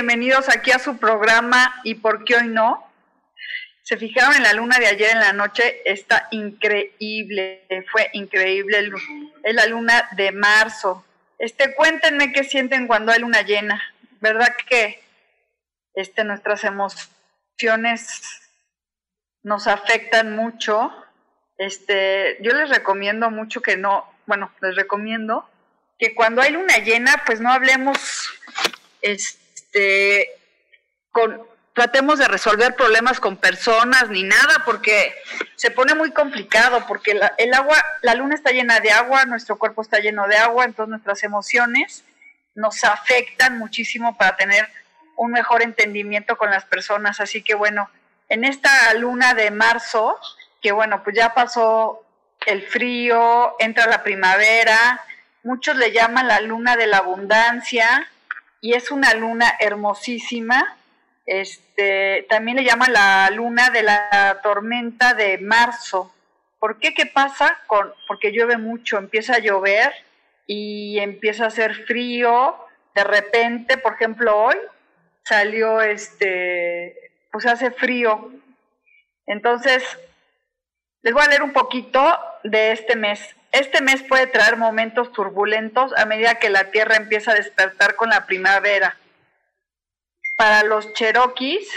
Bienvenidos aquí a su programa ¿Y por qué hoy no? Se fijaron en la luna de ayer en la noche, está increíble, fue increíble, es la luna de marzo. Este, cuéntenme qué sienten cuando hay luna llena, ¿verdad que este, nuestras emociones nos afectan mucho? Este, yo les recomiendo mucho que no, bueno, les recomiendo que cuando hay luna llena, pues no hablemos este, con, tratemos de resolver problemas con personas ni nada, porque se pone muy complicado, porque el agua, la luna está llena de agua, nuestro cuerpo está lleno de agua, entonces nuestras emociones nos afectan muchísimo para tener un mejor entendimiento con las personas. Así que bueno, en esta luna de marzo, que bueno, pues ya pasó el frío, entra la primavera, muchos le llaman la luna de la abundancia, y es una luna hermosísima. Este, también le llaman la luna de la tormenta de marzo. ¿Por qué? ¿Qué pasa? Con, porque llueve mucho, empieza a llover y empieza a hacer frío. De repente, por ejemplo, hoy salió este, pues hace frío. Entonces, les voy a leer un poquito de este mes. Este mes puede traer momentos turbulentos a medida que la Tierra empieza a despertar con la primavera. Para los cherokees,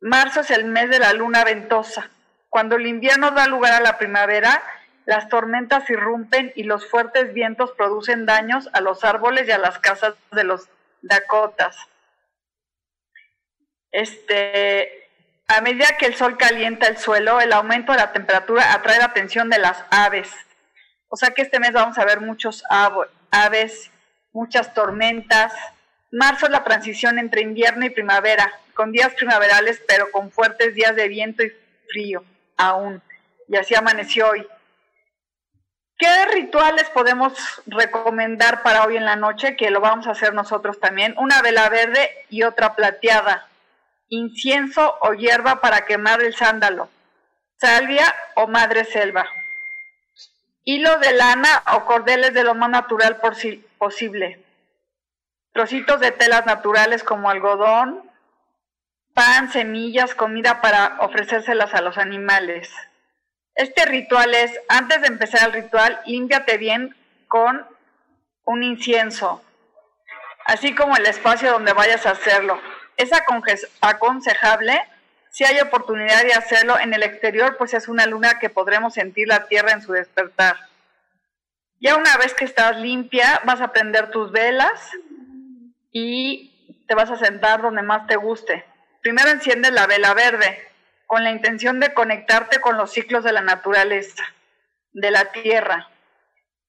marzo es el mes de la luna ventosa. Cuando el invierno da lugar a la primavera, las tormentas irrumpen y los fuertes vientos producen daños a los árboles y a las casas de los Dakotas. Este, a medida que el sol calienta el suelo, el aumento de la temperatura atrae la atención de las aves. O sea que este mes vamos a ver muchos aves, muchas tormentas. Marzo es la transición entre invierno y primavera, con días primaverales, pero con fuertes días de viento y frío aún. Y así amaneció hoy. ¿Qué rituales podemos recomendar para hoy en la noche? Que lo vamos a hacer nosotros también. Una vela verde y otra plateada incienso o hierba para quemar el sándalo, salvia o madre selva, hilo de lana o cordeles de lo más natural posible, trocitos de telas naturales como algodón, pan, semillas, comida para ofrecérselas a los animales. Este ritual es, antes de empezar el ritual, límpiate bien con un incienso, así como el espacio donde vayas a hacerlo es aconsejable si hay oportunidad de hacerlo en el exterior, pues es una luna que podremos sentir la tierra en su despertar. Ya una vez que estás limpia, vas a prender tus velas y te vas a sentar donde más te guste. Primero enciendes la vela verde con la intención de conectarte con los ciclos de la naturaleza, de la tierra.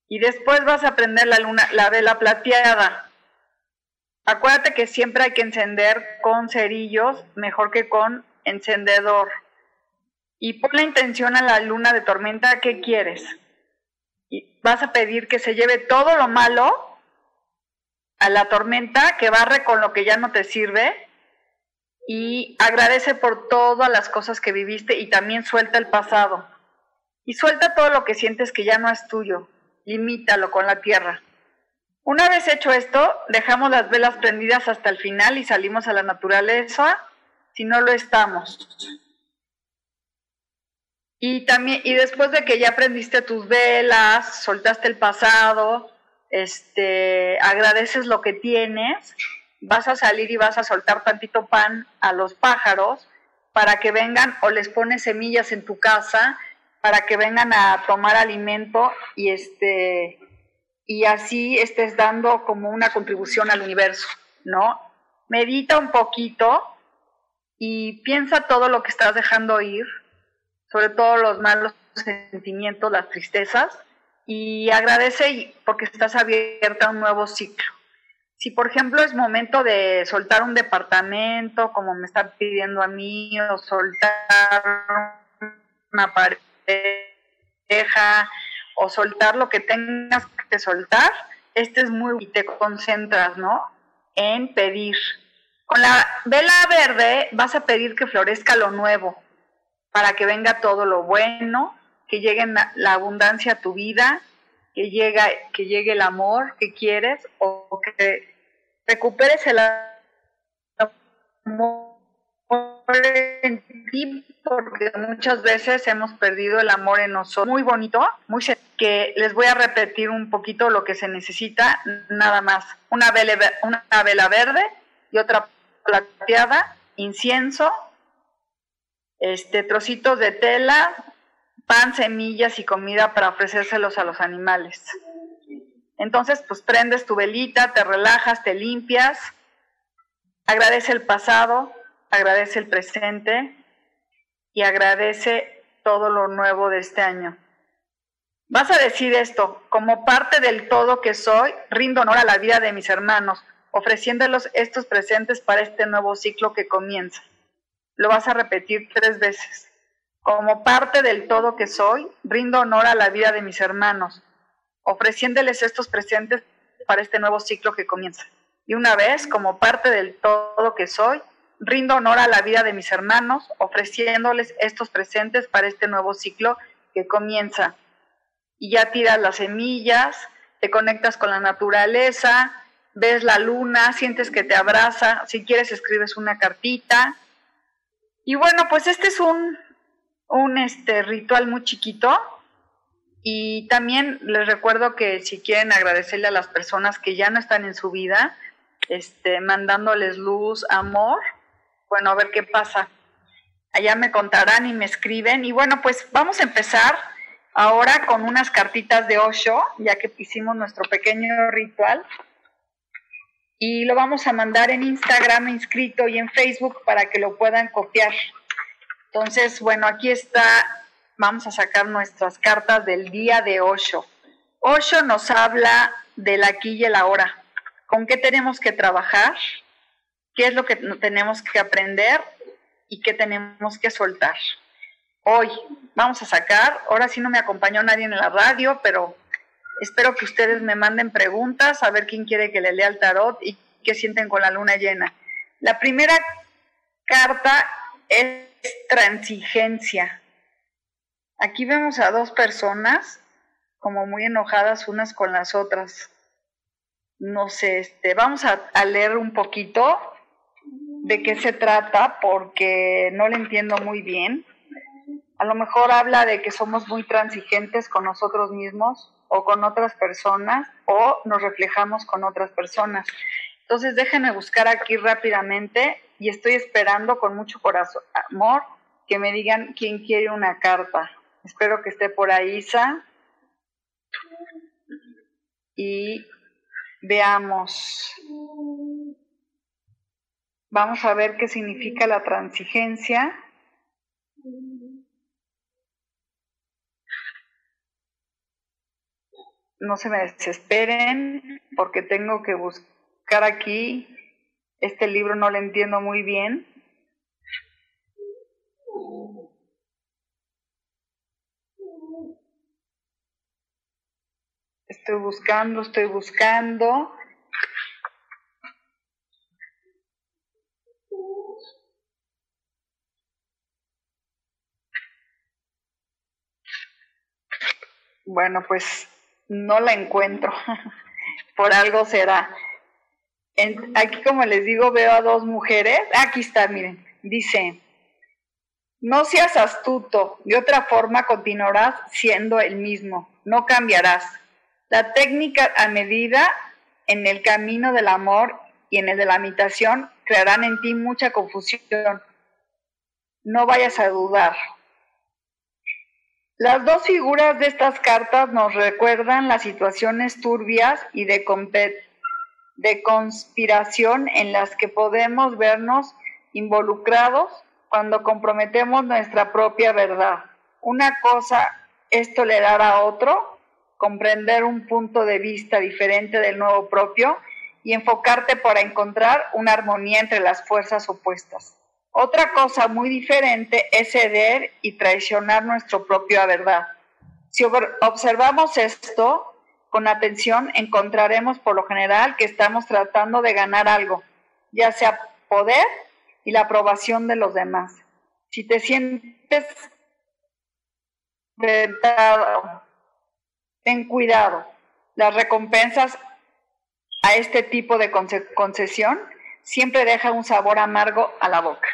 Y después vas a prender la luna, la vela plateada, Acuérdate que siempre hay que encender con cerillos mejor que con encendedor. Y pon la intención a la luna de tormenta, ¿qué quieres? Y vas a pedir que se lleve todo lo malo a la tormenta, que barre con lo que ya no te sirve y agradece por todas las cosas que viviste y también suelta el pasado. Y suelta todo lo que sientes que ya no es tuyo. Limítalo con la tierra. Una vez hecho esto, dejamos las velas prendidas hasta el final y salimos a la naturaleza si no lo estamos. Y también y después de que ya prendiste tus velas, soltaste el pasado, este, agradeces lo que tienes, vas a salir y vas a soltar tantito pan a los pájaros para que vengan o les pones semillas en tu casa para que vengan a tomar alimento y este y así estés dando como una contribución al universo, ¿no? Medita un poquito y piensa todo lo que estás dejando ir, sobre todo los malos sentimientos, las tristezas, y agradece porque estás abierta a un nuevo ciclo. Si, por ejemplo, es momento de soltar un departamento, como me están pidiendo a mí, o soltar una pareja, o soltar lo que tengas soltar, este es muy... y te concentras, ¿no? En pedir. Con la vela verde vas a pedir que florezca lo nuevo, para que venga todo lo bueno, que llegue la abundancia a tu vida, que, llega, que llegue el amor que quieres o que recuperes el amor en ti porque muchas veces hemos perdido el amor en nosotros. Muy bonito, muy que les voy a repetir un poquito lo que se necesita, nada más. Una vela, una vela verde y otra plateada, incienso, este trocitos de tela, pan, semillas y comida para ofrecérselos a los animales. Entonces, pues prendes tu velita, te relajas, te limpias, agradece el pasado, agradece el presente y agradece todo lo nuevo de este año. Vas a decir esto, como parte del todo que soy, rindo honor a la vida de mis hermanos, ofreciéndolos estos presentes para este nuevo ciclo que comienza. Lo vas a repetir tres veces. Como parte del todo que soy, rindo honor a la vida de mis hermanos, ofreciéndoles estos presentes para este nuevo ciclo que comienza. Y una vez, como parte del todo que soy, rindo honor a la vida de mis hermanos, ofreciéndoles estos presentes para este nuevo ciclo que comienza. Y ya tiras las semillas, te conectas con la naturaleza, ves la luna, sientes que te abraza, si quieres escribes una cartita. Y bueno, pues este es un, un este, ritual muy chiquito, y también les recuerdo que si quieren agradecerle a las personas que ya no están en su vida, este, mandándoles luz, amor, bueno, a ver qué pasa. Allá me contarán y me escriben. Y bueno, pues vamos a empezar ahora con unas cartitas de Osho, ya que hicimos nuestro pequeño ritual. Y lo vamos a mandar en Instagram inscrito y en Facebook para que lo puedan copiar. Entonces, bueno, aquí está vamos a sacar nuestras cartas del día de Osho. Osho nos habla del aquí y el ahora. ¿Con qué tenemos que trabajar? ¿Qué es lo que tenemos que aprender? ¿Y qué tenemos que soltar? Hoy vamos a sacar, ahora sí no me acompañó nadie en la radio, pero espero que ustedes me manden preguntas, a ver quién quiere que le lea el tarot y qué sienten con la luna llena. La primera carta es transigencia. Aquí vemos a dos personas como muy enojadas unas con las otras. No sé, este, vamos a, leer un poquito de qué se trata porque no le entiendo muy bien. A lo mejor habla de que somos muy transigentes con nosotros mismos o con otras personas o nos reflejamos con otras personas. Entonces déjenme buscar aquí rápidamente y estoy esperando con mucho corazón, amor, que me digan quién quiere una carta. Espero que esté por ahí. Y veamos. Vamos a ver qué significa la transigencia. No se me desesperen porque tengo que buscar aquí. Este libro no lo entiendo muy bien. Estoy buscando, estoy buscando. Bueno, pues no la encuentro. Por algo será. aquí, como les digo, veo a dos mujeres. Aquí está, miren. Dice, no seas astuto, de otra forma continuarás siendo el mismo, no cambiarás. La técnica a medida en el camino del amor y en el de la imitación crearán en ti mucha confusión. No vayas a dudar. Las dos figuras de estas cartas nos recuerdan las situaciones turbias y de, de conspiración en las que podemos vernos involucrados cuando comprometemos nuestra propia verdad. Una cosa es tolerar a otro, comprender un punto de vista diferente del nuevo propio y enfocarte para encontrar una armonía entre las fuerzas opuestas. Otra cosa muy diferente es ceder y traicionar nuestra propia verdad. Si observamos esto con atención, encontraremos por lo general que estamos tratando de ganar algo, ya sea poder y la aprobación de los demás. Si te sientes tentado, ten cuidado. Las recompensas a este tipo de concesión siempre deja un sabor amargo a la boca.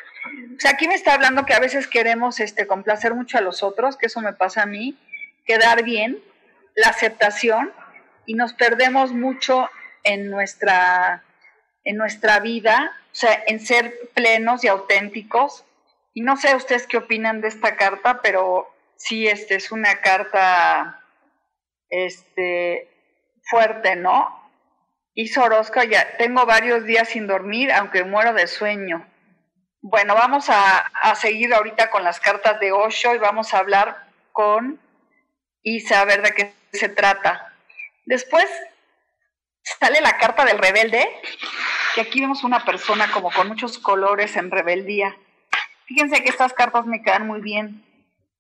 O sea, aquí me está hablando que a veces queremos este, complacer mucho a los otros, que eso me pasa a mí, quedar bien, la aceptación, y nos perdemos mucho en nuestra, en nuestra vida, o sea, en ser plenos y auténticos. Y no sé ustedes qué opinan de esta carta, pero sí, este es una carta este, fuerte, ¿no? Y Sorosca, ya tengo varios días sin dormir, aunque muero de sueño. Bueno, vamos a, a, seguir ahorita con las cartas de Osho y vamos a hablar con Isa a ver de qué se trata. Después sale la carta del rebelde, que aquí vemos una persona como con muchos colores en rebeldía. Fíjense que estas cartas me quedan muy bien.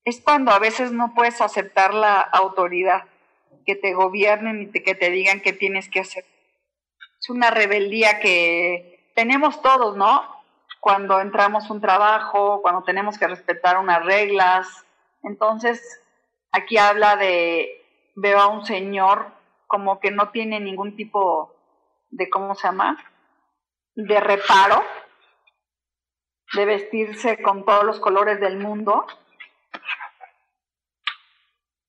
Es cuando a veces no puedes aceptar la autoridad, que te gobiernen y que te digan qué tienes que hacer es una rebeldía que tenemos todos, ¿no? Cuando entramos un trabajo, cuando tenemos que respetar unas reglas. Entonces, aquí habla de, veo a un señor como que no tiene ningún tipo de, ¿cómo se llama? De reparo, de vestirse con todos los colores del mundo.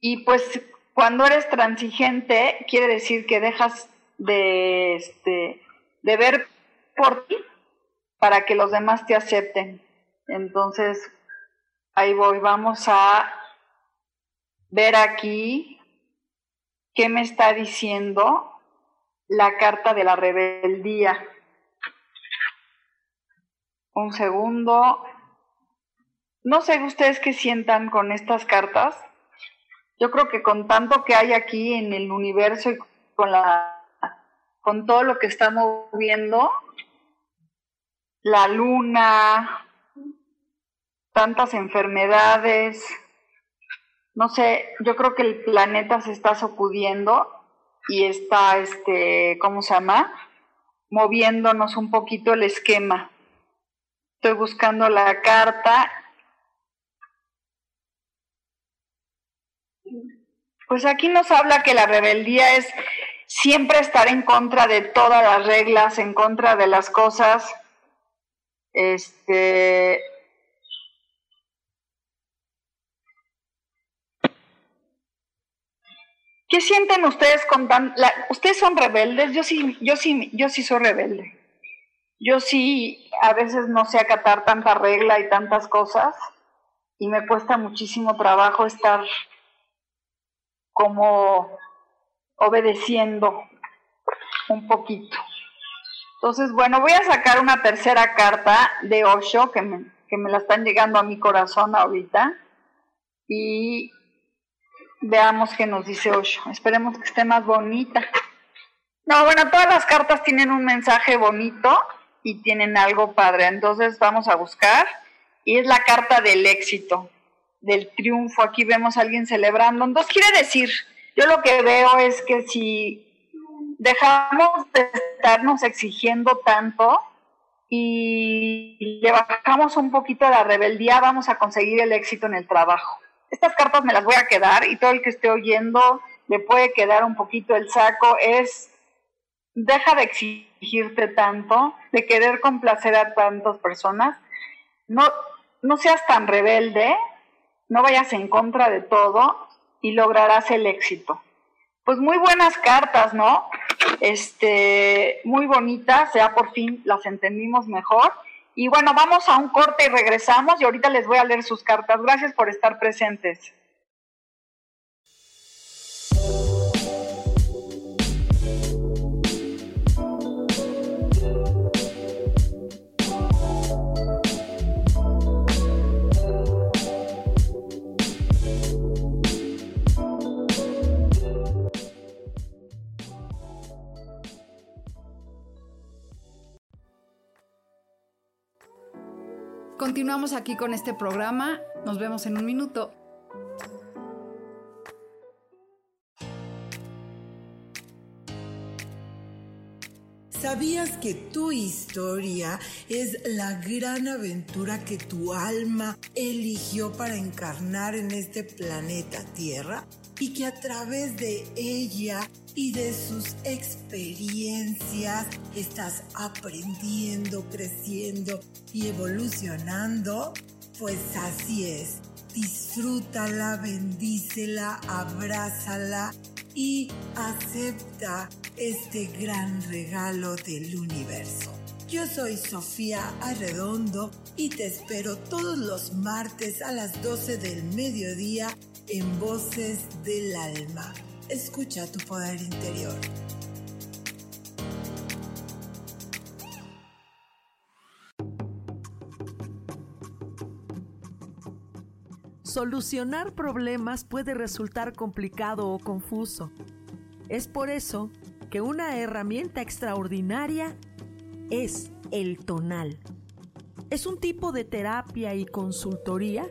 Y pues cuando eres transigente, quiere decir que dejas de, este, de ver por ti para que los demás te acepten. Entonces, ahí voy, vamos a ver aquí qué me está diciendo la carta de la rebeldía. Un segundo. No sé ustedes qué sientan con estas cartas. Yo creo que con tanto que hay aquí en el universo y con la con todo lo que estamos viendo, la luna, tantas enfermedades, no sé, yo creo que el planeta se está sacudiendo y está, este, ¿cómo se llama? Moviéndonos un poquito el esquema. Estoy buscando la carta. Pues aquí nos habla que la rebeldía es siempre estar en contra de todas las reglas, en contra de las cosas. Este. ¿Qué sienten ustedes con tan, ustedes son rebeldes? Yo sí, yo sí, yo sí soy rebelde. Yo sí a veces no sé acatar tanta regla y tantas cosas y me cuesta muchísimo trabajo estar como obedeciendo un poquito. Entonces, bueno, voy a sacar una tercera carta de Osho que me, que me la están llegando a mi corazón ahorita. Y veamos qué nos dice Osho. Esperemos que esté más bonita. No, bueno, todas las cartas tienen un mensaje bonito y tienen algo padre. Entonces vamos a buscar. Y es la carta del éxito, del triunfo. Aquí vemos a alguien celebrando. Entonces quiere decir yo lo que veo es que si dejamos de estarnos exigiendo tanto y le bajamos un poquito la rebeldía, vamos a conseguir el éxito en el trabajo. Estas cartas me las voy a quedar y todo el que esté oyendo le puede quedar un poquito el saco. Es, deja de exigirte tanto, de querer complacer a tantas personas. No, no seas tan rebelde, no vayas en contra de todo y lograrás el éxito. Pues muy buenas cartas, ¿no? Este, muy bonitas, ya por fin las entendimos mejor. Y bueno, vamos a un corte y regresamos y ahorita les voy a leer sus cartas. Gracias por estar presentes. Continuamos aquí con este programa. Nos vemos en un minuto. ¿Sabías que tu historia es la gran aventura que tu alma eligió para encarnar en este planeta Tierra? Y que a través de ella y de sus experiencias estás aprendiendo, creciendo y evolucionando, pues así es. Disfrútala, bendícela, abrázala y acepta este gran regalo del universo. Yo soy Sofía Arredondo y te espero todos los martes a las 12 del mediodía en Voces del Alma. Escucha tu poder interior. Solucionar problemas puede resultar complicado o confuso. Es por eso que una herramienta extraordinaria es el tonal. Es un tipo de terapia y consultoría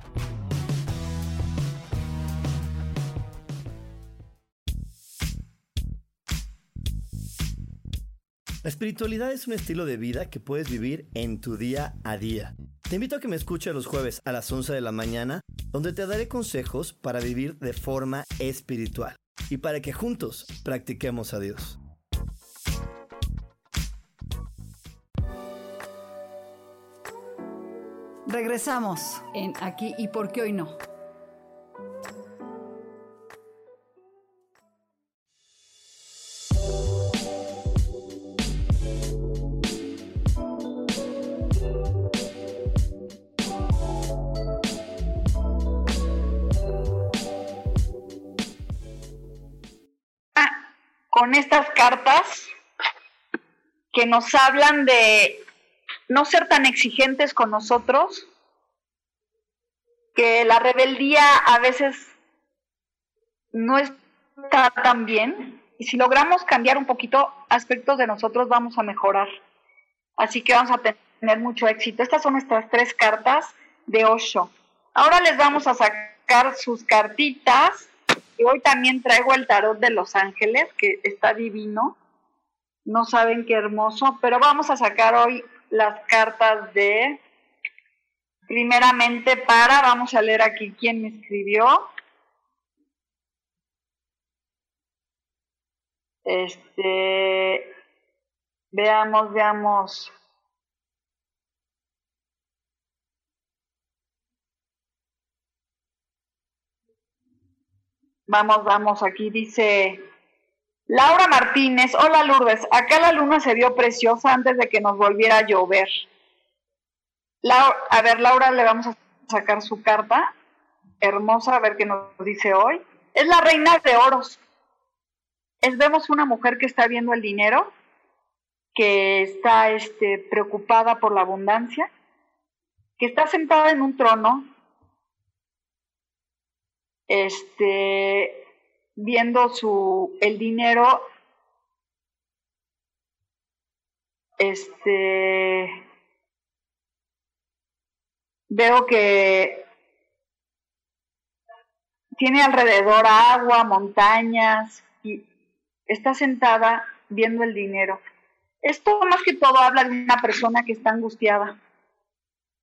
La espiritualidad es un estilo de vida que puedes vivir en tu día a día. Te invito a que me escuches los jueves a las 11 de la mañana, donde te daré consejos para vivir de forma espiritual y para que juntos practiquemos a Dios. Regresamos en Aquí y por qué hoy no. Con estas cartas que nos hablan de no ser tan exigentes con nosotros, que la rebeldía a veces no está tan bien, y si logramos cambiar un poquito aspectos de nosotros vamos a mejorar. Así que vamos a tener mucho éxito. Estas son nuestras tres cartas de Osho. Ahora les vamos a sacar sus cartitas hoy también traigo el tarot de los ángeles, que está divino. No saben qué hermoso, pero vamos a sacar hoy las cartas de, primeramente para, vamos a leer aquí quién me escribió. Este, veamos, veamos. Vamos, vamos, aquí dice Laura Martínez, hola Lourdes, acá la luna se vio preciosa antes de que nos volviera a llover. a ver, Laura, le vamos a sacar su carta, hermosa, a ver qué nos dice hoy. Es la reina de oros. Es, vemos una mujer que está viendo el dinero, que está este, preocupada por la abundancia, que está sentada en un trono, este, viendo su el dinero este veo que tiene alrededor agua, montañas y está sentada viendo el dinero. Esto más que todo habla de una persona que está angustiada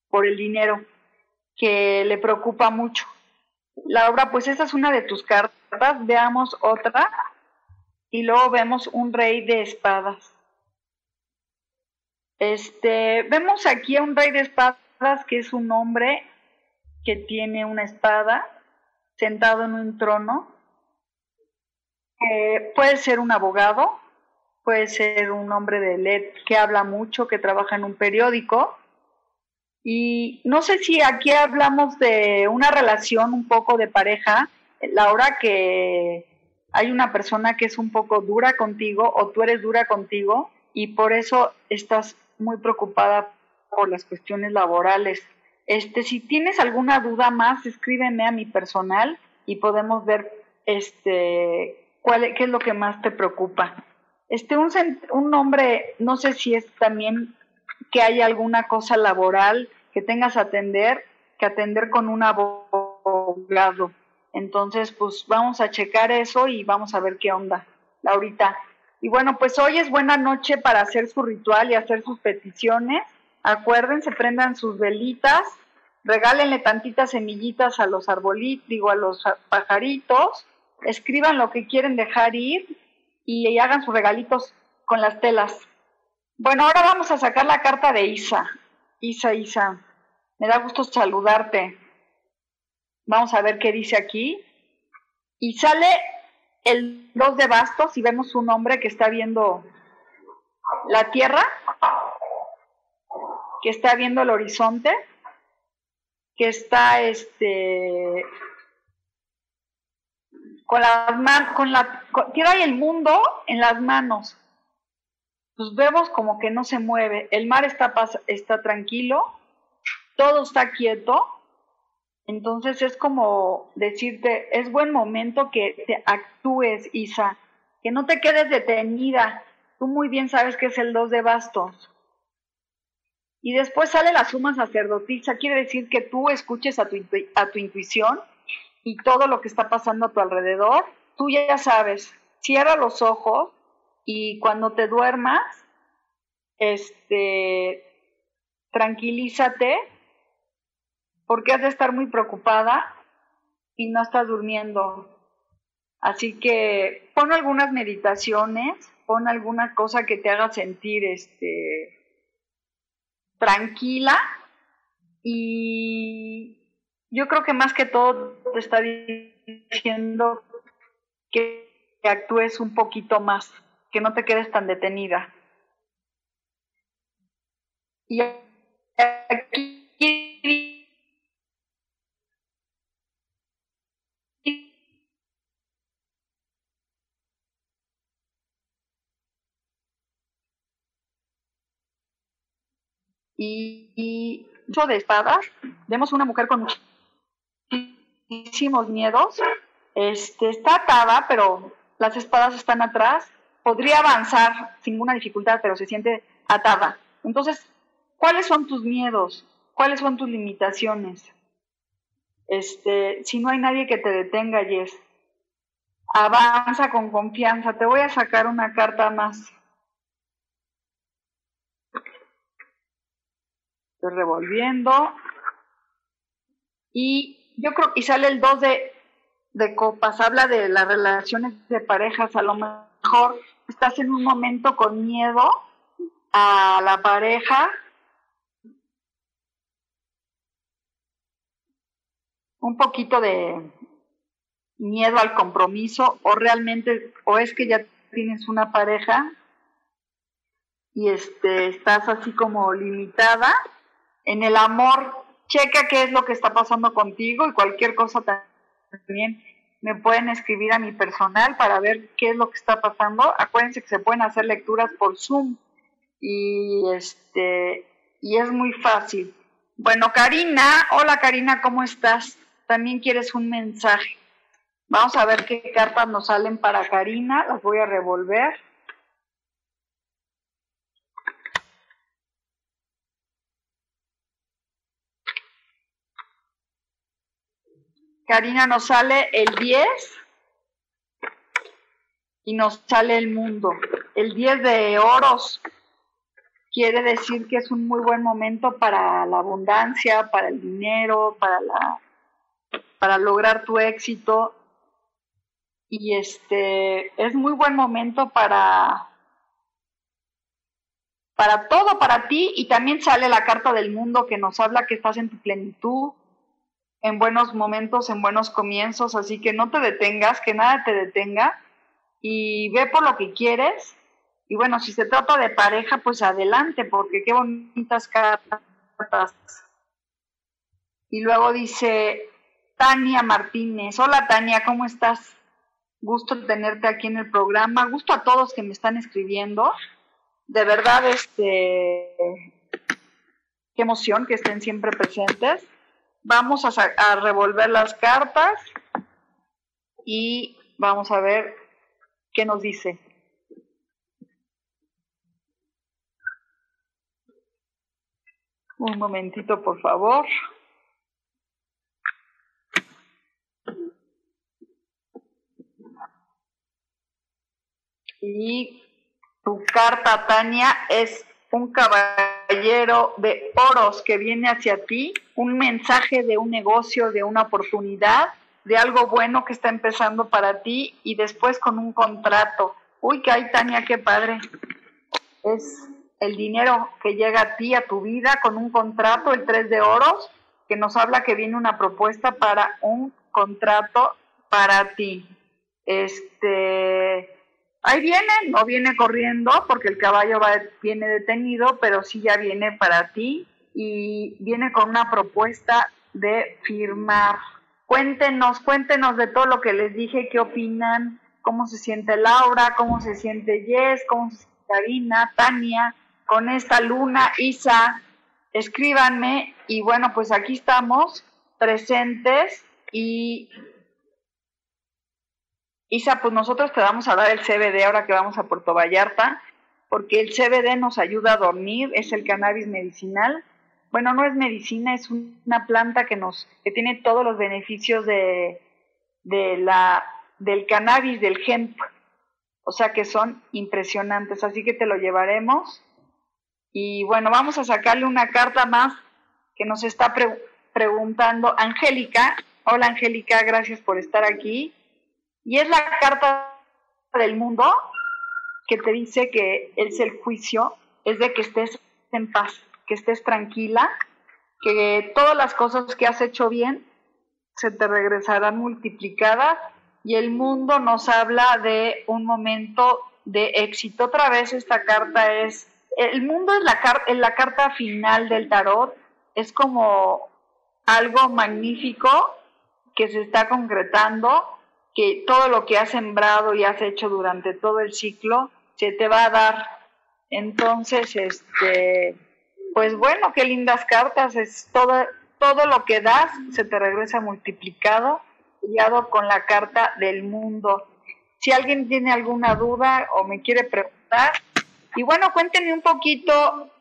por el dinero, que le preocupa mucho. Laura, pues esa es una de tus cartas. Veamos otra. Y luego vemos un rey de espadas. Este, vemos aquí a un rey de espadas que es un hombre que tiene una espada sentado en un trono. puede ser un abogado, puede ser un hombre de LED que habla mucho, que trabaja en un periódico, y no sé si aquí hablamos de una relación un poco de pareja, Laura, que hay una persona que es un poco dura contigo o tú eres dura contigo y por eso estás muy preocupada por las cuestiones laborales. Este, si tienes alguna duda más, escríbeme a mi personal y podemos ver este cuál qué es lo que más te preocupa. Este un un nombre, no sé si es también que hay alguna cosa laboral que tengas que atender, que atender con un abogado. Entonces, pues vamos a checar eso y vamos a ver qué onda, Laurita. Y bueno, pues hoy es buena noche para hacer su ritual y hacer sus peticiones. Acuérdense, prendan sus velitas, regálenle tantitas semillitas a los arbolitos, digo, a los pajaritos, escriban lo que quieren dejar ir y hagan sus regalitos con las telas. Bueno, ahora vamos a sacar la carta de Isa. Isa, Isa, me da gusto saludarte. Vamos a ver qué dice aquí. Y sale el dos de bastos y vemos un hombre que está viendo la tierra, que está viendo el horizonte, que está este con manos, con la tiene el mundo en las manos pues vemos como que no se mueve, el mar está, está tranquilo, todo está quieto, entonces es como decirte, es buen momento que te actúes, Isa, que no te quedes detenida, tú muy bien sabes que es el dos de bastos. Y después sale la suma sacerdotisa, quiere decir que tú escuches a tu, a tu intuición y todo lo que está pasando a tu alrededor, tú ya sabes, cierra los ojos y cuando te duermas, este, tranquilízate, porque has de estar muy preocupada y no estás durmiendo. Así que pon algunas meditaciones, pon alguna cosa que te haga sentir este, tranquila y yo creo que más que todo te está diciendo que actúes un poquito más que no te quedes tan detenida. Y aquí y, de espadas, vemos una mujer con muchísimos miedos, este, está atada, pero las espadas están atrás podría avanzar sin ninguna dificultad, pero se siente atada. Entonces, ¿cuáles son tus miedos? ¿Cuáles son tus limitaciones? Este, si no hay nadie que te detenga, Jess, avanza con confianza. Te voy a sacar una carta más. Estoy revolviendo. Y yo creo que sale el 2 de, de copas. Habla de las relaciones de parejas. A estás en un momento con miedo a la pareja, un poquito de miedo al compromiso o realmente o es que ya tienes una pareja y este estás así como limitada en el amor. Checa qué es lo que está pasando contigo y cualquier cosa también me pueden escribir a mi personal para ver qué es lo que está pasando. Acuérdense que se pueden hacer lecturas por Zoom y este y es muy fácil. Bueno, Karina, hola Karina, ¿cómo estás? También quieres un mensaje. Vamos a ver qué cartas nos salen para Karina. Las voy a revolver. Karina nos sale el 10 y nos sale el mundo. El 10 de oros quiere decir que es un muy buen momento para la abundancia, para el dinero, para la para lograr tu éxito. Y este es muy buen momento para para todo para ti. Y también sale la carta del mundo que nos habla que estás en tu plenitud, en buenos momentos, en buenos comienzos, así que no te detengas, que nada te detenga y ve por lo que quieres. Y bueno, si se trata de pareja, pues adelante, porque qué bonitas cartas. Y luego dice Tania Martínez, hola Tania, ¿cómo estás? Gusto tenerte aquí en el programa, gusto a todos que me están escribiendo. De verdad, este, qué emoción que estén siempre presentes. Vamos a, revolver las cartas y vamos a ver qué nos dice. Un momentito, por favor. Y tu carta, Tania, es un caballero de oros que viene hacia ti, un mensaje de un negocio, de una oportunidad, de algo bueno que está empezando para ti y después con un contrato. Uy, que hay, Tania, qué padre. Es el dinero que llega a ti, a tu vida, con un contrato, el 3 de oros, que nos habla que viene una propuesta para un contrato para ti. Este, ahí viene, no viene corriendo porque el caballo va, viene detenido, pero sí ya viene para ti y viene con una propuesta de firmar. Cuéntenos, cuéntenos de todo lo que les dije, qué opinan, cómo se siente Laura, cómo se siente Jess, cómo se Karina, Tania, con esta luna, Isa, escríbanme y bueno, pues aquí estamos presentes y Isa, pues nosotros te vamos a dar el CBD ahora que vamos a Puerto Vallarta, porque el CBD nos ayuda a dormir, es el cannabis medicinal. Bueno, no es medicina, es una planta que nos que tiene todos los beneficios de, de la del cannabis, del hemp. O sea que son impresionantes, así que te lo llevaremos y bueno, vamos a sacarle una carta más que nos está preguntando Angélica. Hola Angélica, gracias por estar aquí. Y es la carta del mundo que te dice que es el juicio, es de que estés en paz, que estés tranquila, que todas las cosas que has hecho bien se te regresarán multiplicadas y el mundo nos habla de un momento de éxito. Otra vez esta carta es el mundo es la, la carta final del tarot, es como algo magnífico que se está concretando, que todo lo que has sembrado y has hecho durante todo el ciclo se te va a dar. Entonces, este, pues bueno, qué lindas cartas, es todo, todo lo que das se te regresa multiplicado, guiado con la carta del mundo. Si alguien tiene alguna duda o me quiere preguntar, y bueno, cuéntenme un poquito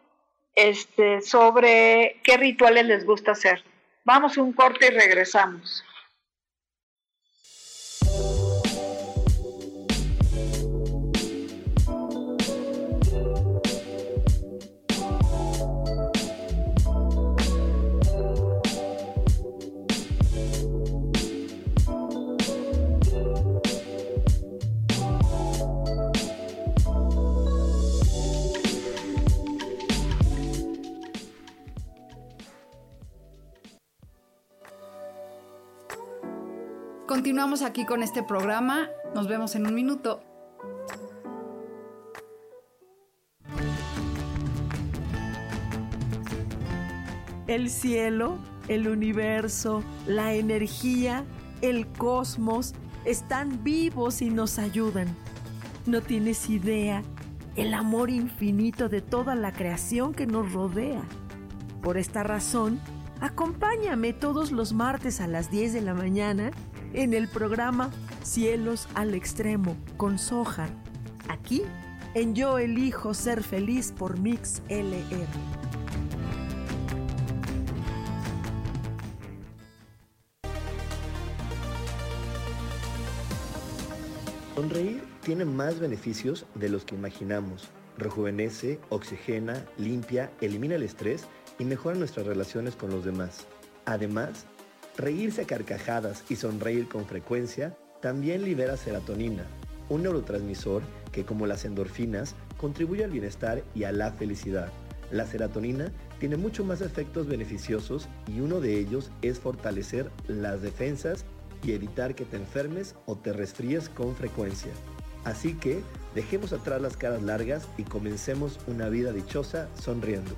este, sobre qué rituales les gusta hacer. Vamos a un corte y regresamos. Continuamos aquí con este programa. Nos vemos en un minuto. El cielo, el universo, la energía, el cosmos están vivos y nos ayudan. No tienes idea el amor infinito de toda la creación que nos rodea. Por esta razón, acompáñame todos los martes a las 10 de la mañana en el programa Cielos al Extremo con Sojar. Aquí en Yo Elijo Ser Feliz por Mix LR. Sonreír tiene más beneficios de los que imaginamos. Rejuvenece, oxigena, limpia, elimina el estrés y mejora nuestras relaciones con los demás. Además, reírse a carcajadas y sonreír con frecuencia también libera serotonina, un neurotransmisor que como las endorfinas contribuye al bienestar y a la felicidad. La serotonina tiene mucho más efectos beneficiosos y uno de ellos es fortalecer las defensas y evitar que te enfermes o te resfríes con frecuencia. Así que dejemos atrás las caras largas y comencemos una vida dichosa sonriendo.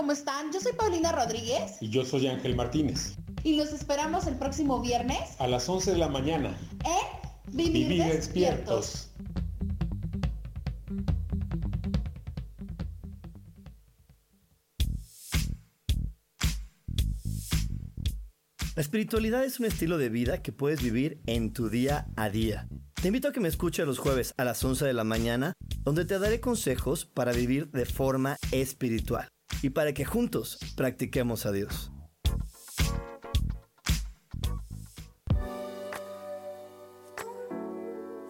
¿Cómo están? Yo soy Paulina Rodríguez. Y yo soy Ángel Martínez. Y los esperamos el próximo viernes. A las 11 de la mañana. En Vivir, despiertos. La espiritualidad es un estilo de vida que puedes vivir en tu día a día. Te invito a que me escuches los jueves a las 11 de la mañana, donde te daré consejos para vivir de forma espiritual y para que juntos practiquemos a Dios.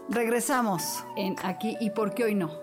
Regresamos en Aquí y por qué hoy no.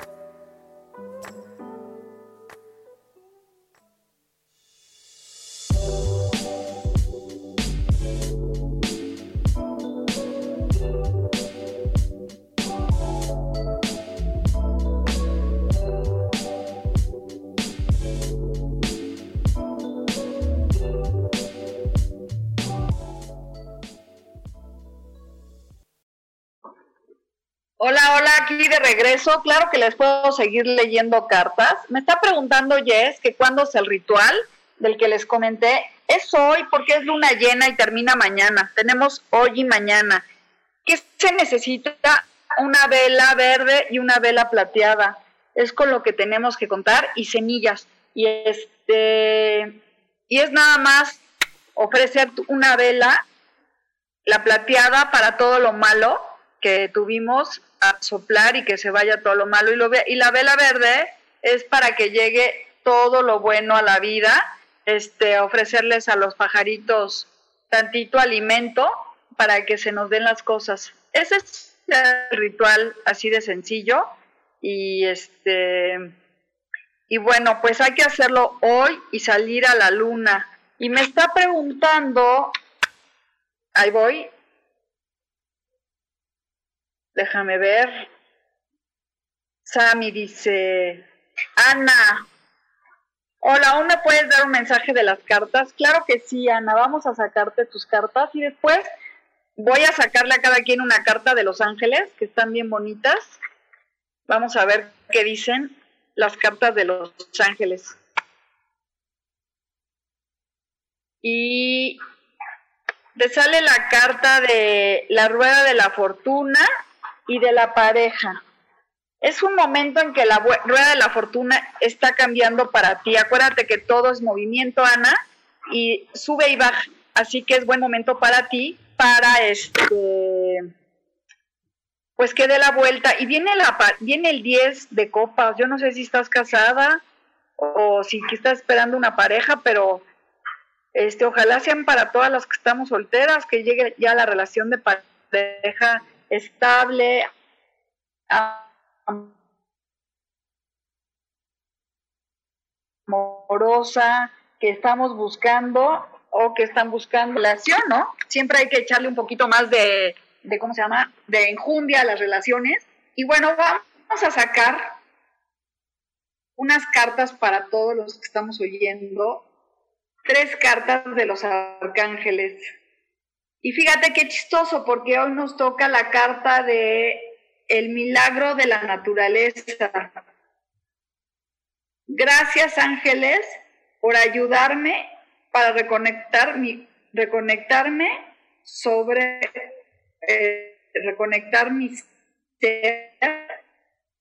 Regreso. Claro que les puedo seguir leyendo cartas. Me está preguntando Jess que cuándo es el ritual del que les comenté. Es hoy porque es luna llena y termina mañana. Tenemos hoy y mañana. ¿Qué se necesita? Una vela verde y una vela plateada. Es con lo que tenemos que contar y semillas. Y este y es nada más ofrecer una vela, la plateada para todo lo malo que tuvimos a soplar y que se vaya todo lo malo. Y, lo ve, y la vela verde es para que llegue todo lo bueno a la vida, este, ofrecerles a los pajaritos tantito alimento para que se nos den las cosas. Ese es el ritual así de sencillo y este y bueno, pues hay que hacerlo hoy y salir a la luna. Y me está preguntando, ahí voy, Déjame ver. Sammy dice, Ana, hola, ¿aún me puedes dar un mensaje de las cartas? Claro que sí, Ana, vamos a sacarte tus cartas y después voy a sacarle a cada quien una carta de Los Ángeles, que están bien bonitas. Vamos a ver qué dicen las cartas de Los Ángeles. Y te sale la carta de la rueda de la fortuna y de la pareja. Es un momento en que la rueda de la fortuna está cambiando para ti. Acuérdate que todo es movimiento, Ana, y sube y baja. Así que es buen momento para ti, para este, pues que dé la vuelta. Y viene, la, viene el 10 de copas. Yo no sé si estás casada o si estás esperando una pareja, pero este, ojalá sean para todas las que estamos solteras, que llegue ya la relación de pareja estable, amorosa, que estamos buscando o que están buscando relación, ¿no? Siempre hay que echarle un poquito más de, de, ¿cómo se llama?, de enjundia a las relaciones. Y bueno, vamos a sacar unas cartas para todos los que estamos oyendo. Tres cartas de los arcángeles. Y fíjate qué chistoso, porque hoy nos toca la carta de el milagro de la naturaleza. Gracias, ángeles, por ayudarme para reconectar mi, reconectarme sobre, eh, reconectar mi ser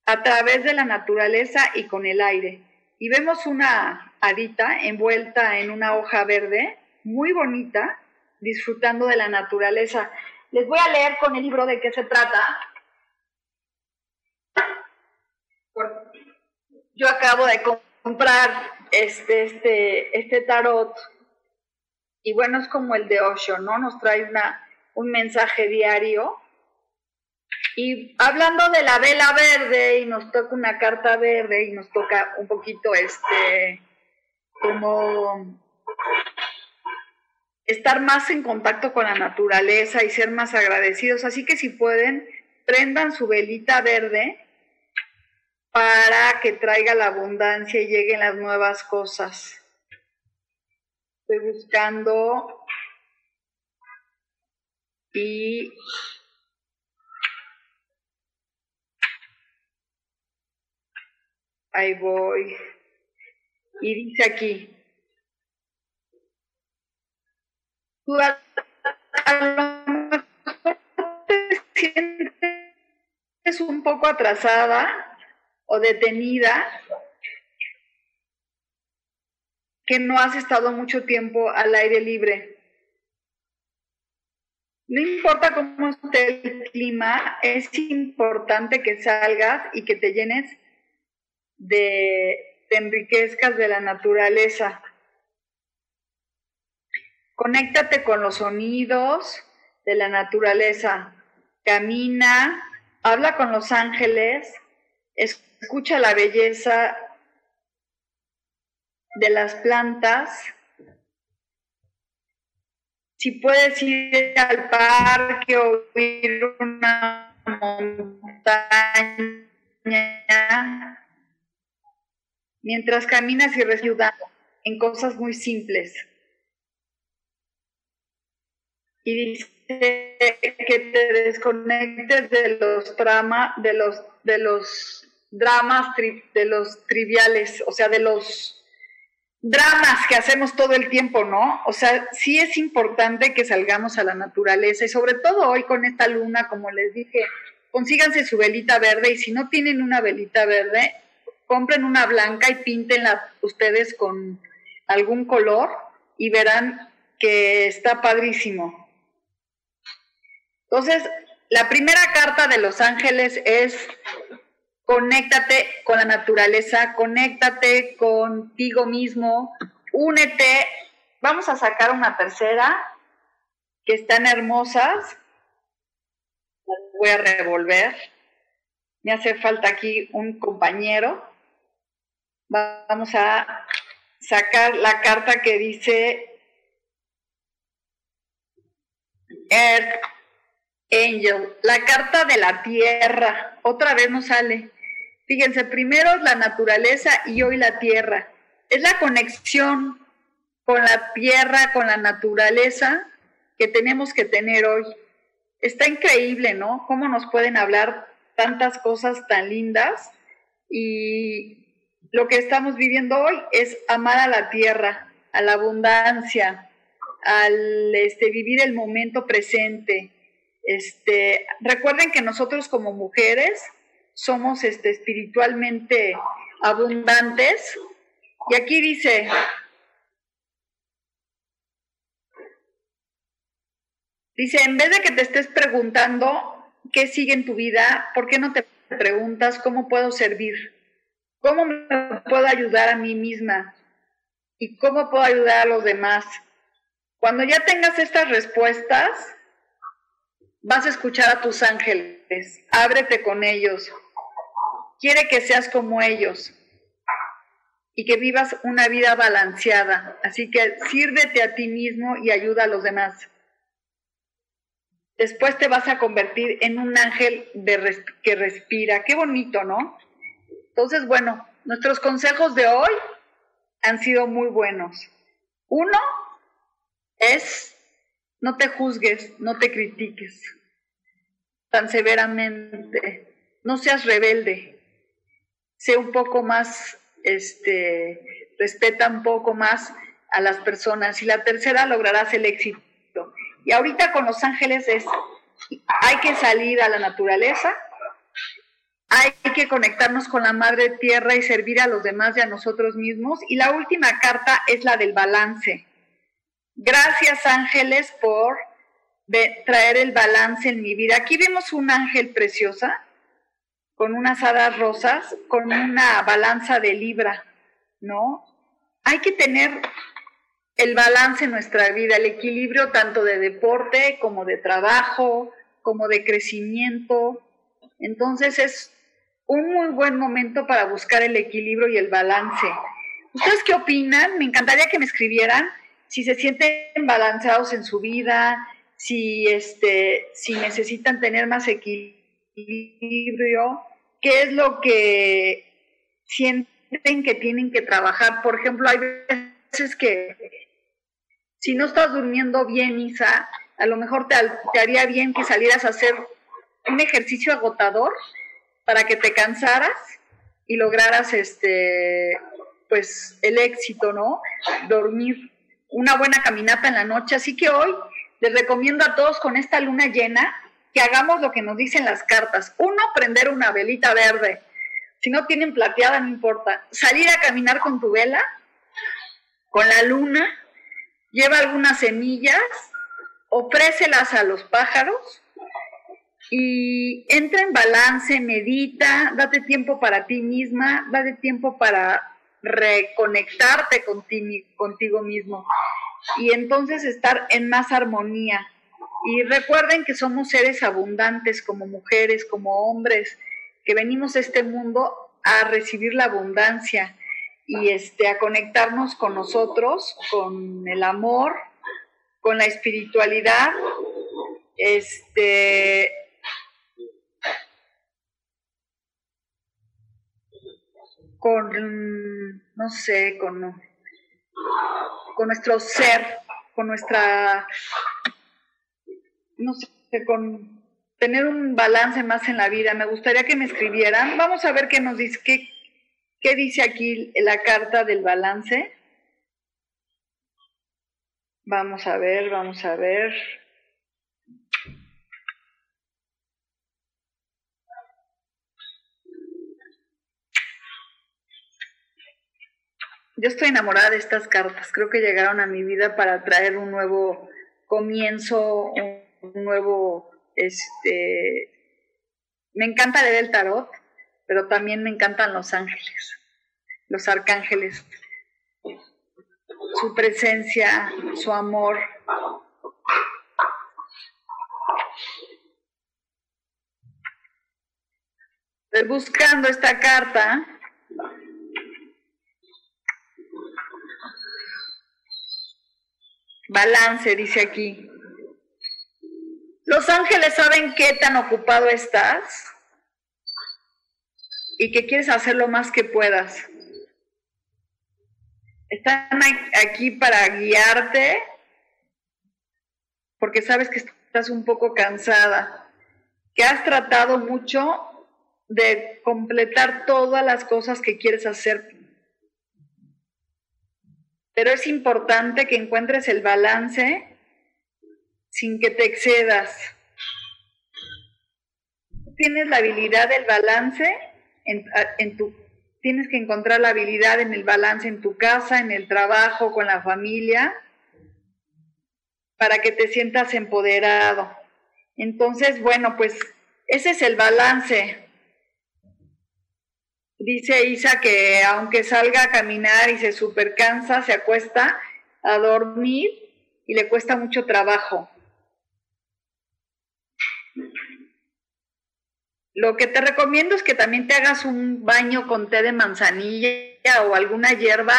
a través de la naturaleza y con el aire. Y vemos una hadita envuelta en una hoja verde, muy bonita, disfrutando de la naturaleza. Les voy a leer con el libro de qué se trata. Yo acabo de comprar este, este, este tarot y bueno, es como el de Osho, ¿no? Nos trae una, un mensaje diario. Y hablando de la vela verde, y nos toca una carta verde, y nos toca un poquito este, como estar más en contacto con la naturaleza y ser más agradecidos. Así que si pueden, prendan su velita verde para que traiga la abundancia y lleguen las nuevas cosas. Estoy buscando y ahí voy. Y dice aquí, tú a, lo te sientes un poco atrasada o detenida que no has estado mucho tiempo al aire libre. No importa cómo esté el clima, es importante que salgas y que te llenes de, te enriquezcas de la naturaleza. Conéctate con los sonidos de la naturaleza. Camina, habla con los ángeles, escucha la belleza de las plantas. Si puedes ir al parque o ir a una montaña, mientras caminas y respiras en cosas muy simples. Y dice que te desconectes de los trama, de los de los dramas de los triviales, o sea, de los dramas que hacemos todo el tiempo, ¿no? O sea, sí es importante que salgamos a la naturaleza y sobre todo hoy con esta luna, como les dije, consíganse su velita verde y si no tienen una velita verde, compren una blanca y píntenla ustedes con algún color y verán que está padrísimo. Entonces, la primera carta de los ángeles es conéctate con la naturaleza, conéctate contigo mismo, únete. Vamos a sacar una tercera que están hermosas. Las voy a revolver. Me hace falta aquí un compañero. Vamos a sacar la carta que dice Earth Angel, la carta de la tierra. Otra vez nos sale. Fíjense, primero la naturaleza y hoy la tierra. Es la conexión con la tierra, con la naturaleza que tenemos que tener hoy. Está increíble, ¿no? Cómo nos pueden hablar tantas cosas tan lindas y lo que estamos viviendo hoy es amar a la tierra, a la abundancia, al este, vivir el momento presente. Este, recuerden que nosotros como mujeres somos este, espiritualmente abundantes. Y aquí dice, dice, en vez de que te estés preguntando qué sigue en tu vida, ¿por qué no te preguntas cómo puedo servir? ¿Cómo me puedo ayudar a mí misma? ¿Y cómo puedo ayudar a los demás? Cuando ya tengas estas respuestas, vas a escuchar a tus ángeles, ábrete con ellos, quiere que seas como ellos y que vivas una vida balanceada. Así que sírvete a ti mismo y ayuda a los demás. Después te vas a convertir en un ángel que respira. Qué bonito, ¿no? Entonces, bueno, nuestros consejos de hoy han sido muy buenos. Uno es, no te juzgues, no te critiques tan severamente, no seas rebelde, sé un poco más, este, respeta un poco más a las personas. Y la tercera, lograrás el éxito. Y ahorita con Los Ángeles es, hay que salir a la naturaleza, hay que conectarnos con la Madre Tierra y servir a los demás y a nosotros mismos. Y la última carta es la del balance. Gracias ángeles por traer el balance en mi vida. Aquí vemos un ángel preciosa con unas hadas rosas, con una balanza de libra, ¿no? Hay que tener el balance en nuestra vida, el equilibrio tanto de deporte como de trabajo, como de crecimiento. Entonces es un muy buen momento para buscar el equilibrio y el balance. ¿Ustedes qué opinan? Me encantaría que me escribieran si se sienten balanceados en su vida, si este, si necesitan tener más equilibrio, qué es lo que sienten que tienen que trabajar. Por ejemplo, hay veces que si no estás durmiendo bien, Isa, a lo mejor te, te haría bien que salieras a hacer un ejercicio agotador para que te cansaras y lograras este pues el éxito, ¿no? Dormir una buena caminata en la noche. Así que hoy les recomiendo a todos con esta luna llena que hagamos lo que nos dicen las cartas. Uno, prender una velita verde. Si no tienen plateada, no importa. Salir a caminar con tu vela, con la luna, lleva algunas semillas, ofrécelas a los pájaros y entra en balance, medita, date tiempo para ti misma, date tiempo para reconectarte contigo, contigo mismo y entonces estar en más armonía. Y recuerden que somos seres abundantes como mujeres, como hombres, que venimos a este mundo a recibir la abundancia y este a conectarnos con nosotros, con el amor, con la espiritualidad, este con no sé, con con nuestro ser, con nuestra, no sé, con tener un balance más en la vida. Me gustaría que me escribieran. Vamos a ver qué nos dice, qué, qué dice aquí la carta del balance. Vamos a ver, vamos a ver. Yo estoy enamorada de estas cartas. Creo que llegaron a mi vida para traer un nuevo comienzo, un nuevo, este, me encanta leer el tarot, pero también me encantan los ángeles, los arcángeles, su presencia, su amor. Estoy buscando esta carta Balance, dice aquí. Los ángeles saben qué tan ocupado estás y que quieres hacer lo más que puedas. Están aquí para guiarte porque sabes que estás un poco cansada, que has tratado mucho de completar todas las cosas que quieres hacer pero es importante que encuentres el balance sin que te excedas. Tienes la habilidad del balance tienes que encontrar la habilidad en el balance en tu casa, en el trabajo, con la familia, para que te sientas empoderado. Entonces, bueno, pues ese es el balance. Dice Isa que aunque salga a caminar y se supercansa, se acuesta a dormir y le cuesta mucho trabajo. Lo que te recomiendo es que también te hagas un baño con té de manzanilla o alguna hierba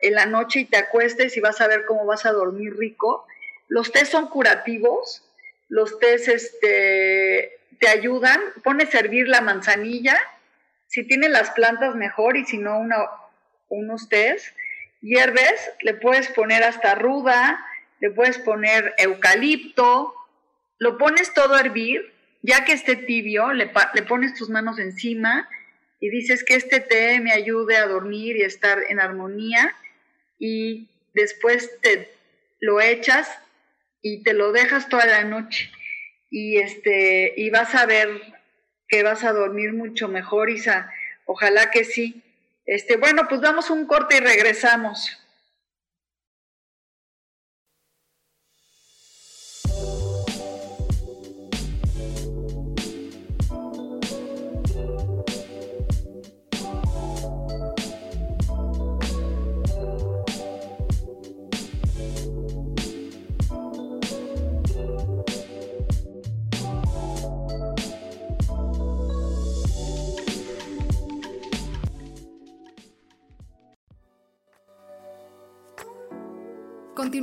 en la noche y te acuestes y vas a ver cómo vas a dormir rico. Los tés son curativos, los tés este, te ayudan, pones a hervir la manzanilla si tiene las plantas mejor y si no una, unos tés. Hierves, le puedes poner hasta ruda, le puedes poner eucalipto, lo pones todo a hervir, ya que esté tibio, le, le pones tus manos encima y dices que este té me ayude a dormir y estar en armonía y después te lo echas y te lo dejas toda la noche y este y vas a ver que vas a dormir mucho mejor, Isa. Ojalá que sí. Este, bueno, pues damos un corte y regresamos.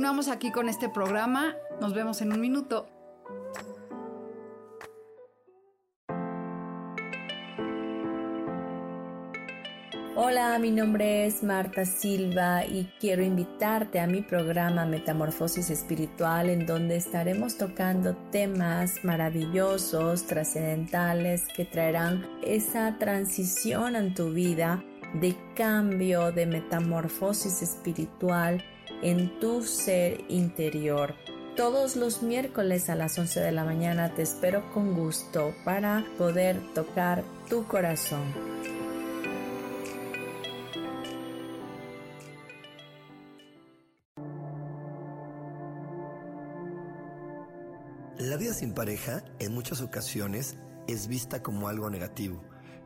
Continuamos aquí con este programa. Nos vemos en un minuto. Hola, mi nombre es Marta Silva y quiero invitarte a mi programa Metamorfosis Espiritual en donde estaremos tocando temas maravillosos, trascendentales que traerán esa transición en tu vida de cambio, de metamorfosis espiritual en tu ser interior. Todos los miércoles a las 11 de la mañana te espero con gusto para poder tocar tu corazón. La vida sin pareja en muchas ocasiones es vista como algo negativo,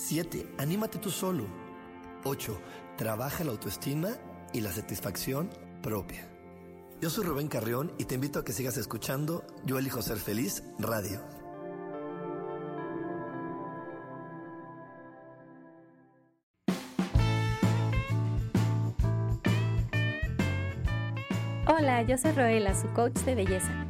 7. Anímate tú solo. 8. Trabaja la autoestima y la satisfacción propia. Yo soy Rubén Carrión y te invito a que sigas escuchando Yo elijo ser feliz radio. Hola, yo soy Roela, su coach de belleza.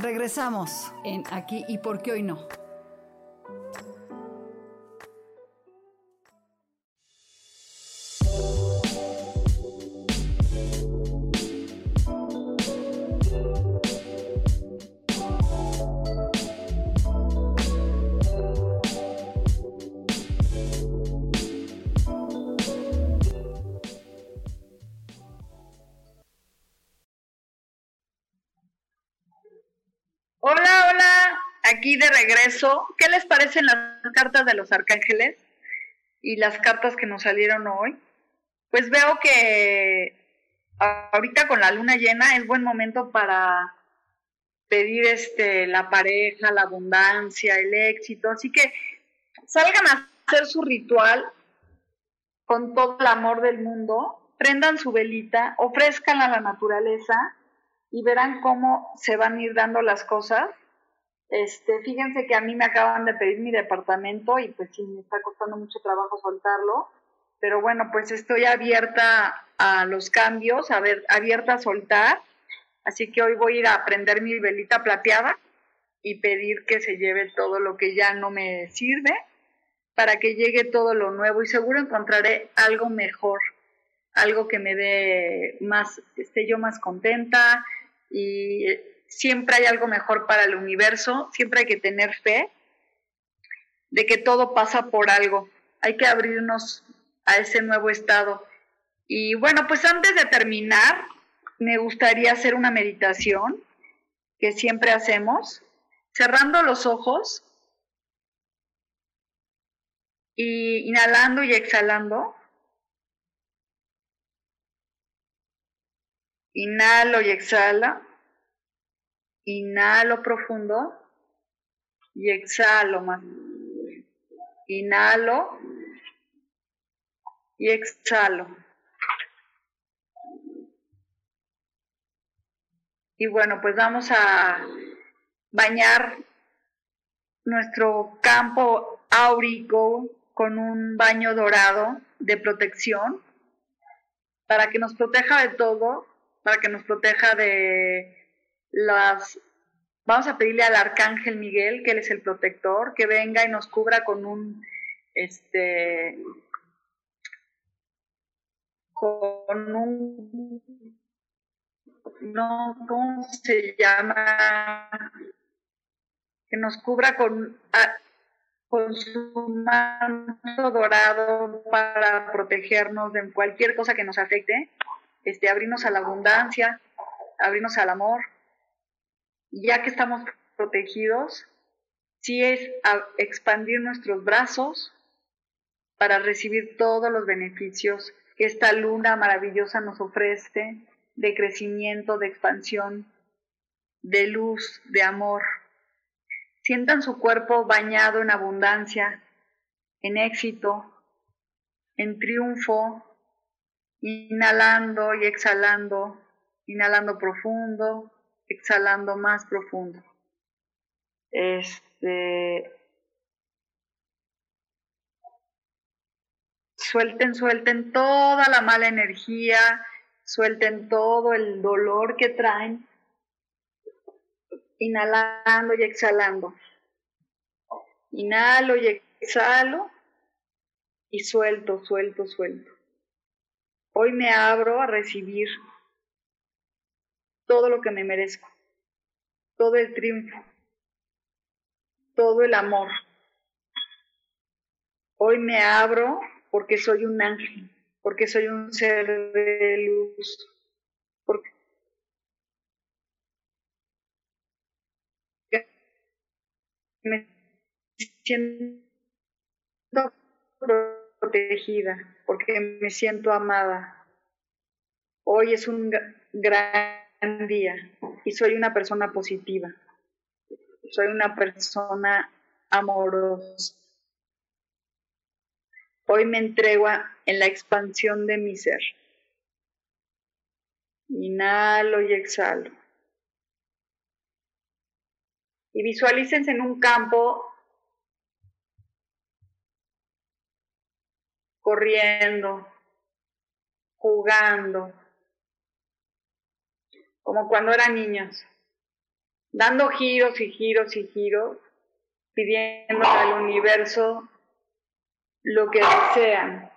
Regresamos en aquí y por qué hoy no. De regreso. ¿Qué les parecen las cartas de los arcángeles y las cartas que nos salieron hoy? Pues veo que ahorita con la luna llena es buen momento para pedir este la pareja, la abundancia, el éxito, así que salgan a hacer su ritual con todo el amor del mundo, prendan su velita, ofrezcan a la naturaleza y verán cómo se van a ir dando las cosas. Este, fíjense que a mí me acaban de pedir mi departamento y pues sí, me está costando mucho trabajo soltarlo. pero bueno, pues estoy abierta a los cambios, a ver, abierta a soltar, así que hoy voy a ir a prender mi velita plateada y pedir que se lleve todo lo que ya no me sirve para que llegue todo lo nuevo y seguro encontraré algo mejor, algo que me dé más, esté yo más contenta y siempre hay algo mejor para el universo, siempre hay que tener fe de que todo pasa por algo, hay que abrirnos a ese nuevo estado. Y bueno, pues antes de terminar, me gustaría hacer una meditación que siempre hacemos, cerrando los ojos y inhalando y exhalando. Inhalo y exhala. Inhalo profundo y exhalo más. Inhalo y exhalo. Y bueno, pues vamos a bañar nuestro campo áurico con un baño dorado de protección para que nos proteja de todo, para que nos proteja de las... Vamos a pedirle al arcángel Miguel, que él es el protector, que venga y nos cubra con un, este, con un, no, ¿cómo se llama? Que nos cubra con, con su manto dorado para protegernos de cualquier cosa que nos afecte, este, abrirnos a la abundancia, abrirnos al amor. Ya que estamos protegidos, sí es expandir nuestros brazos para recibir todos los beneficios que esta luna maravillosa nos ofrece de crecimiento, de expansión, de luz, de amor. Sientan su cuerpo bañado en abundancia, en éxito, en triunfo, inhalando y exhalando, inhalando profundo, exhalando más profundo. Este suelten, suelten toda la mala energía, suelten todo el dolor que traen inhalando y exhalando. Inhalo y exhalo y suelto, suelto, suelto. Hoy me abro a recibir todo lo que me merezco, todo el triunfo, todo el amor. Hoy me abro porque soy un ángel, porque soy un ser de luz, porque me siento protegida, porque me siento amada. Hoy es un gran día y soy una persona positiva. Soy una persona amorosa. Hoy me entrego en la expansión de mi ser. Inhalo y exhalo. y visualícense en un campo corriendo, jugando, como cuando eran niños, dando giros y giros y giros, pidiendo al universo lo que desean.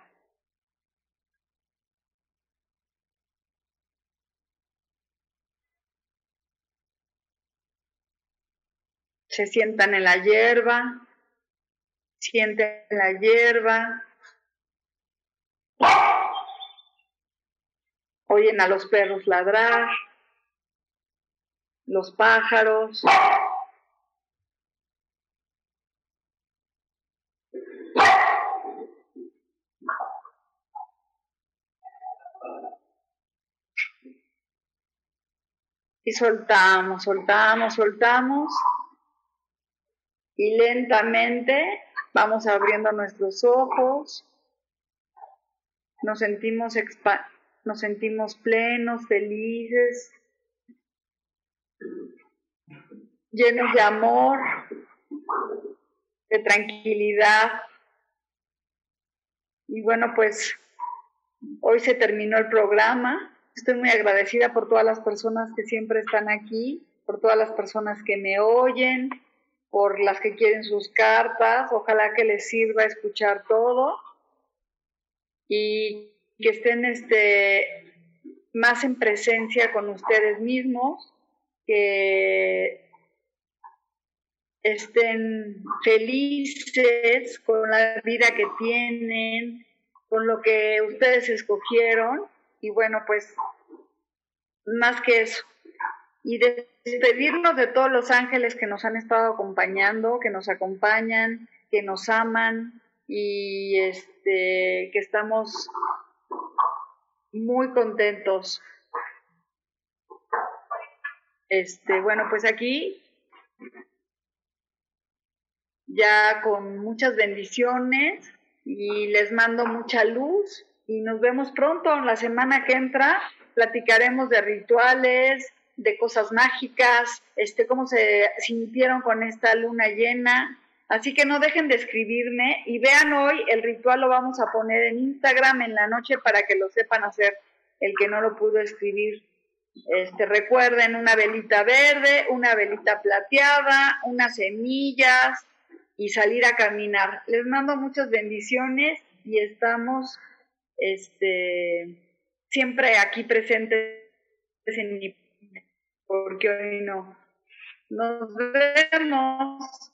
se sientan en la hierba, sienten la hierba, oyen a los perros ladrar, los pájaros. Y soltamos, soltamos, soltamos. Y lentamente vamos abriendo nuestros ojos, nos sentimos, nos sentimos plenos, felices, llenos de amor, de tranquilidad. Y bueno, pues hoy se terminó el programa. Estoy muy agradecida por todas las personas que siempre están aquí, por todas las personas que me oyen, por las que quieren sus cartas. Ojalá que les sirva escuchar todo y que estén este, más en presencia con ustedes mismos, que estén felices con la vida que tienen, con lo que ustedes escogieron y bueno, pues más que eso. Y despedirnos de todos los ángeles que nos han estado acompañando, que nos acompañan, que nos aman y este que estamos muy contentos. Este, bueno, pues aquí ya con muchas bendiciones y les mando mucha luz y nos vemos pronto. La semana que entra platicaremos de rituales, de cosas mágicas, este, cómo se sintieron con esta luna llena. Así que no dejen de escribirme y vean hoy el ritual lo vamos a poner en Instagram en la noche para que lo sepan hacer el que no lo pudo escribir. Este, recuerden una velita verde, una velita plateada, unas semillas, y salir a caminar. Les mando muchas bendiciones y estamos este, siempre aquí presentes en mi porque hoy no. Nos vemos.